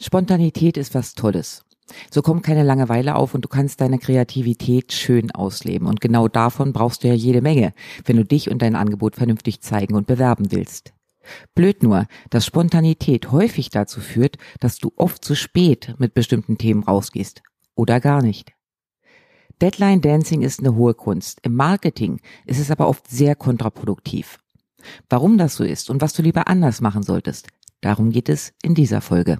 Spontanität ist was Tolles. So kommt keine Langeweile auf und du kannst deine Kreativität schön ausleben. Und genau davon brauchst du ja jede Menge, wenn du dich und dein Angebot vernünftig zeigen und bewerben willst. Blöd nur, dass Spontanität häufig dazu führt, dass du oft zu spät mit bestimmten Themen rausgehst. Oder gar nicht. Deadline Dancing ist eine hohe Kunst. Im Marketing ist es aber oft sehr kontraproduktiv. Warum das so ist und was du lieber anders machen solltest, darum geht es in dieser Folge.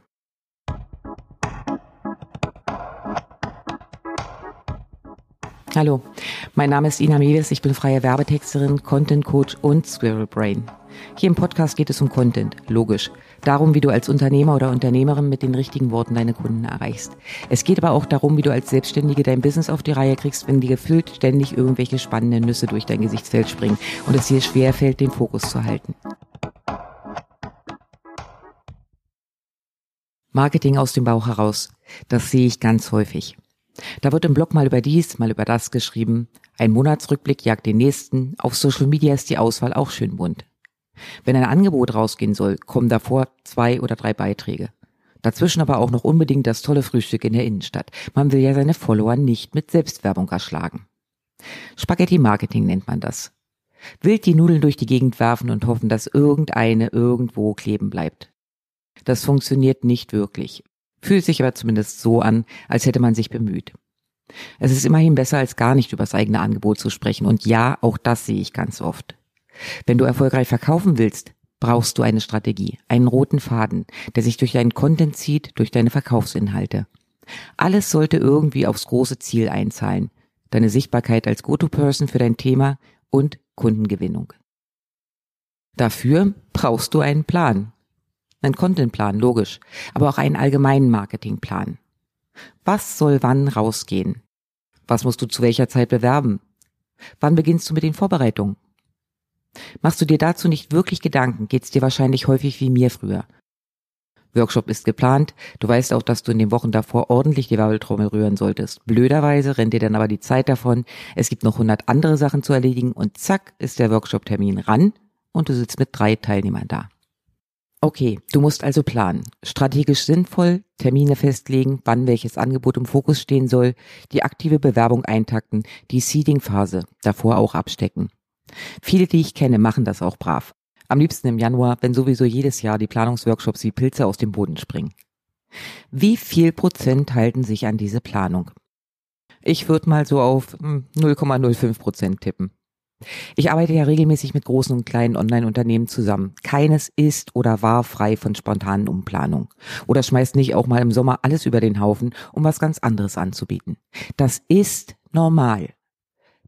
Hallo, mein Name ist Ina Mewes, ich bin freie Werbetexterin, Content Coach und Squirrel Brain. Hier im Podcast geht es um Content, logisch. Darum, wie du als Unternehmer oder Unternehmerin mit den richtigen Worten deine Kunden erreichst. Es geht aber auch darum, wie du als Selbstständige dein Business auf die Reihe kriegst, wenn dir gefühlt ständig irgendwelche spannenden Nüsse durch dein Gesichtsfeld springen und es dir schwer fällt, den Fokus zu halten. Marketing aus dem Bauch heraus. Das sehe ich ganz häufig. Da wird im Blog mal über dies, mal über das geschrieben. Ein Monatsrückblick jagt den nächsten. Auf Social Media ist die Auswahl auch schön bunt. Wenn ein Angebot rausgehen soll, kommen davor zwei oder drei Beiträge. Dazwischen aber auch noch unbedingt das tolle Frühstück in der Innenstadt. Man will ja seine Follower nicht mit Selbstwerbung erschlagen. Spaghetti Marketing nennt man das. Wild die Nudeln durch die Gegend werfen und hoffen, dass irgendeine irgendwo kleben bleibt. Das funktioniert nicht wirklich. Fühlt sich aber zumindest so an, als hätte man sich bemüht. Es ist immerhin besser, als gar nicht über das eigene Angebot zu sprechen. Und ja, auch das sehe ich ganz oft. Wenn du erfolgreich verkaufen willst, brauchst du eine Strategie, einen roten Faden, der sich durch deinen Content zieht, durch deine Verkaufsinhalte. Alles sollte irgendwie aufs große Ziel einzahlen. Deine Sichtbarkeit als Go-To-Person für dein Thema und Kundengewinnung. Dafür brauchst du einen Plan. Ein Contentplan, logisch, aber auch einen allgemeinen Marketingplan. Was soll wann rausgehen? Was musst du zu welcher Zeit bewerben? Wann beginnst du mit den Vorbereitungen? Machst du dir dazu nicht wirklich Gedanken, geht's dir wahrscheinlich häufig wie mir früher. Workshop ist geplant, du weißt auch, dass du in den Wochen davor ordentlich die Wabbeltrommel rühren solltest. Blöderweise rennt dir dann aber die Zeit davon, es gibt noch hundert andere Sachen zu erledigen und zack ist der Workshop-Termin ran und du sitzt mit drei Teilnehmern da. Okay, du musst also planen. Strategisch sinnvoll, Termine festlegen, wann welches Angebot im Fokus stehen soll, die aktive Bewerbung eintakten, die Seeding-Phase davor auch abstecken. Viele, die ich kenne, machen das auch brav. Am liebsten im Januar, wenn sowieso jedes Jahr die Planungsworkshops wie Pilze aus dem Boden springen. Wie viel Prozent halten sich an diese Planung? Ich würde mal so auf 0,05 hm, Prozent tippen. Ich arbeite ja regelmäßig mit großen und kleinen Online-Unternehmen zusammen. Keines ist oder war frei von spontanen Umplanungen. Oder schmeißt nicht auch mal im Sommer alles über den Haufen, um was ganz anderes anzubieten. Das ist normal.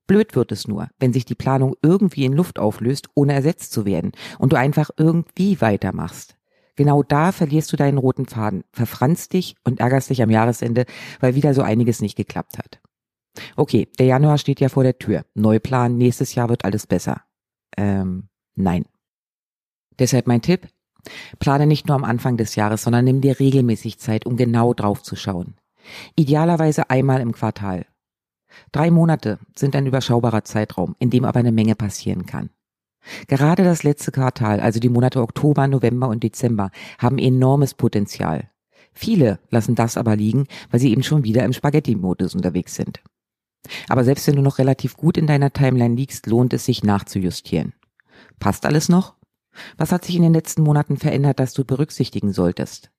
Blöd wird es nur, wenn sich die Planung irgendwie in Luft auflöst, ohne ersetzt zu werden und du einfach irgendwie weitermachst. Genau da verlierst du deinen roten Faden, verfranst dich und ärgerst dich am Jahresende, weil wieder so einiges nicht geklappt hat. Okay, der Januar steht ja vor der Tür. Neuplan, nächstes Jahr wird alles besser. Ähm, nein. Deshalb mein Tipp, plane nicht nur am Anfang des Jahres, sondern nimm dir regelmäßig Zeit, um genau drauf zu schauen. Idealerweise einmal im Quartal. Drei Monate sind ein überschaubarer Zeitraum, in dem aber eine Menge passieren kann. Gerade das letzte Quartal, also die Monate Oktober, November und Dezember, haben enormes Potenzial. Viele lassen das aber liegen, weil sie eben schon wieder im Spaghetti-Modus unterwegs sind. Aber selbst wenn du noch relativ gut in deiner Timeline liegst, lohnt es sich nachzujustieren. Passt alles noch? Was hat sich in den letzten Monaten verändert, das du berücksichtigen solltest?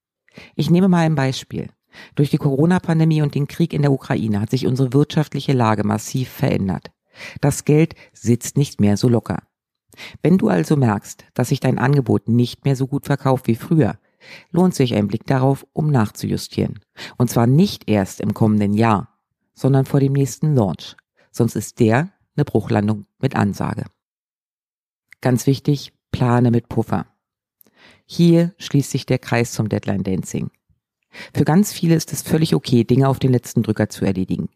Ich nehme mal ein Beispiel. Durch die Corona-Pandemie und den Krieg in der Ukraine hat sich unsere wirtschaftliche Lage massiv verändert. Das Geld sitzt nicht mehr so locker. Wenn du also merkst, dass sich dein Angebot nicht mehr so gut verkauft wie früher, lohnt sich ein Blick darauf, um nachzujustieren. Und zwar nicht erst im kommenden Jahr, sondern vor dem nächsten Launch. Sonst ist der eine Bruchlandung mit Ansage. Ganz wichtig, plane mit Puffer. Hier schließt sich der Kreis zum Deadline Dancing. Für ganz viele ist es völlig okay, Dinge auf den letzten Drücker zu erledigen.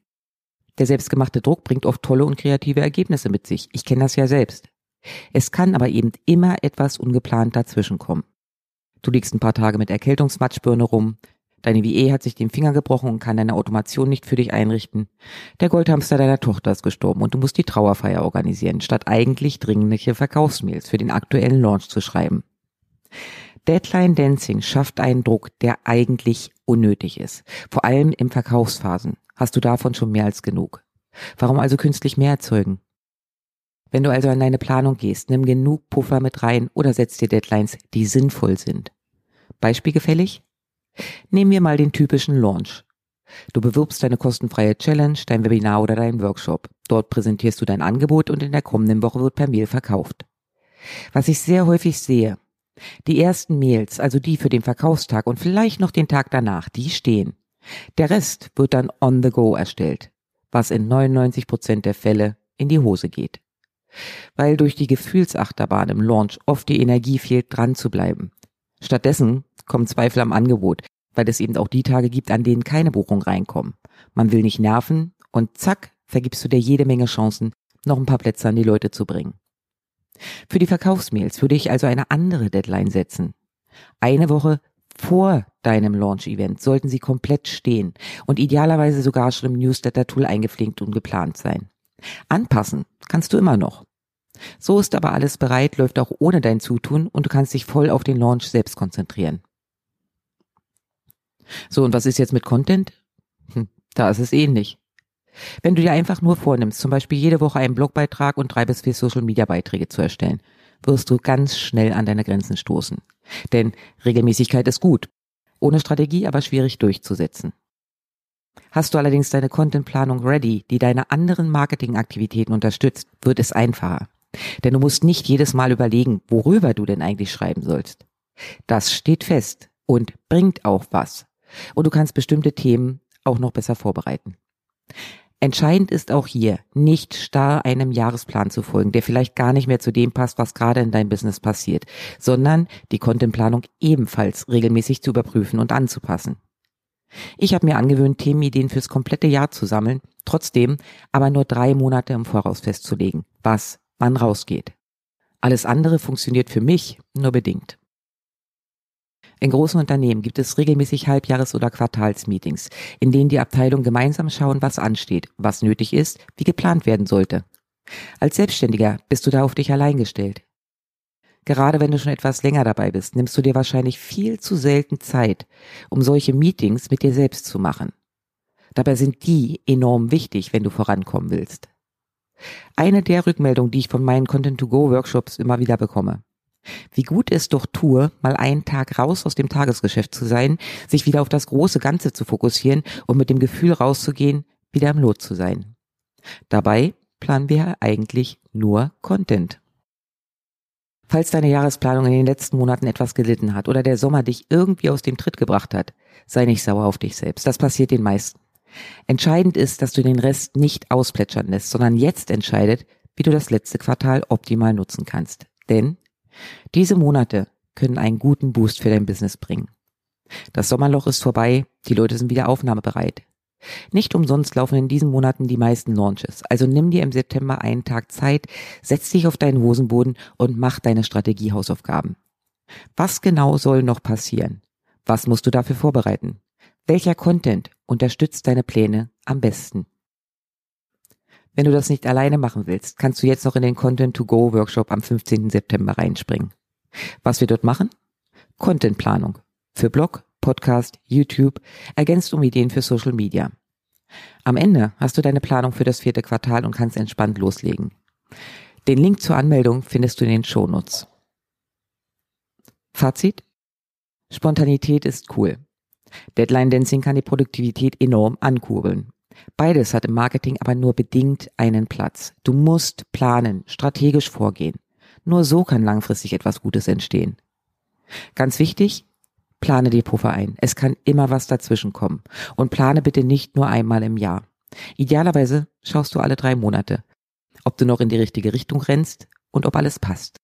Der selbstgemachte Druck bringt oft tolle und kreative Ergebnisse mit sich. Ich kenne das ja selbst. Es kann aber eben immer etwas ungeplant dazwischenkommen. Du liegst ein paar Tage mit Erkältungsmatschbirne rum, Deine WE hat sich den Finger gebrochen und kann deine Automation nicht für dich einrichten. Der Goldhamster deiner Tochter ist gestorben und du musst die Trauerfeier organisieren, statt eigentlich dringliche Verkaufsmails für den aktuellen Launch zu schreiben. Deadline Dancing schafft einen Druck, der eigentlich unnötig ist. Vor allem im Verkaufsphasen hast du davon schon mehr als genug. Warum also künstlich mehr erzeugen? Wenn du also an deine Planung gehst, nimm genug Puffer mit rein oder setz dir Deadlines, die sinnvoll sind. Beispiel gefällig? Nehmen wir mal den typischen Launch. Du bewirbst deine kostenfreie Challenge, dein Webinar oder deinen Workshop. Dort präsentierst du dein Angebot und in der kommenden Woche wird per Mail verkauft. Was ich sehr häufig sehe, die ersten Mails, also die für den Verkaufstag und vielleicht noch den Tag danach, die stehen. Der Rest wird dann on the go erstellt, was in 99 Prozent der Fälle in die Hose geht. Weil durch die Gefühlsachterbahn im Launch oft die Energie fehlt, dran zu bleiben. Stattdessen kommen Zweifel am Angebot, weil es eben auch die Tage gibt, an denen keine Buchungen reinkommen. Man will nicht nerven und zack, vergibst du dir jede Menge Chancen, noch ein paar Plätze an die Leute zu bringen. Für die Verkaufsmails würde ich also eine andere Deadline setzen. Eine Woche vor deinem Launch-Event sollten sie komplett stehen und idealerweise sogar schon im Newsletter-Tool eingepflegt und geplant sein. Anpassen kannst du immer noch. So ist aber alles bereit, läuft auch ohne dein Zutun und du kannst dich voll auf den Launch selbst konzentrieren. So, und was ist jetzt mit Content? Hm, da ist es ähnlich. Wenn du dir einfach nur vornimmst, zum Beispiel jede Woche einen Blogbeitrag und drei bis vier Social-Media-Beiträge zu erstellen, wirst du ganz schnell an deine Grenzen stoßen. Denn Regelmäßigkeit ist gut, ohne Strategie aber schwierig durchzusetzen. Hast du allerdings deine Contentplanung ready, die deine anderen Marketingaktivitäten unterstützt, wird es einfacher. Denn du musst nicht jedes Mal überlegen, worüber du denn eigentlich schreiben sollst. Das steht fest und bringt auch was. Und du kannst bestimmte Themen auch noch besser vorbereiten. Entscheidend ist auch hier, nicht starr einem Jahresplan zu folgen, der vielleicht gar nicht mehr zu dem passt, was gerade in deinem Business passiert, sondern die Contentplanung ebenfalls regelmäßig zu überprüfen und anzupassen. Ich habe mir angewöhnt, Themenideen fürs komplette Jahr zu sammeln, trotzdem aber nur drei Monate im Voraus festzulegen, was wann rausgeht. Alles andere funktioniert für mich nur bedingt. In großen Unternehmen gibt es regelmäßig Halbjahres- oder Quartalsmeetings, in denen die Abteilungen gemeinsam schauen, was ansteht, was nötig ist, wie geplant werden sollte. Als Selbstständiger bist du da auf dich allein gestellt. Gerade wenn du schon etwas länger dabei bist, nimmst du dir wahrscheinlich viel zu selten Zeit, um solche Meetings mit dir selbst zu machen. Dabei sind die enorm wichtig, wenn du vorankommen willst. Eine der Rückmeldungen, die ich von meinen Content-to-Go-Workshops immer wieder bekomme. Wie gut es doch tue, mal einen Tag raus aus dem Tagesgeschäft zu sein, sich wieder auf das große Ganze zu fokussieren und mit dem Gefühl rauszugehen, wieder im Lot zu sein. Dabei planen wir eigentlich nur Content. Falls deine Jahresplanung in den letzten Monaten etwas gelitten hat oder der Sommer dich irgendwie aus dem Tritt gebracht hat, sei nicht sauer auf dich selbst. Das passiert den meisten. Entscheidend ist, dass du den Rest nicht ausplätschern lässt, sondern jetzt entscheidet, wie du das letzte Quartal optimal nutzen kannst. Denn diese Monate können einen guten Boost für dein Business bringen. Das Sommerloch ist vorbei, die Leute sind wieder aufnahmebereit. Nicht umsonst laufen in diesen Monaten die meisten Launches. Also nimm dir im September einen Tag Zeit, setz dich auf deinen Hosenboden und mach deine Strategiehausaufgaben. Was genau soll noch passieren? Was musst du dafür vorbereiten? Welcher Content unterstützt deine Pläne am besten? Wenn du das nicht alleine machen willst, kannst du jetzt noch in den Content to Go Workshop am 15. September reinspringen. Was wir dort machen? Contentplanung. Für Blog, Podcast, YouTube, ergänzt um Ideen für Social Media. Am Ende hast du deine Planung für das vierte Quartal und kannst entspannt loslegen. Den Link zur Anmeldung findest du in den Shownotes. Fazit? Spontanität ist cool. Deadline Dancing kann die Produktivität enorm ankurbeln. Beides hat im Marketing aber nur bedingt einen Platz. Du musst planen, strategisch vorgehen. Nur so kann langfristig etwas Gutes entstehen. Ganz wichtig, plane dir Puffer ein. Es kann immer was dazwischen kommen. Und plane bitte nicht nur einmal im Jahr. Idealerweise schaust du alle drei Monate, ob du noch in die richtige Richtung rennst und ob alles passt.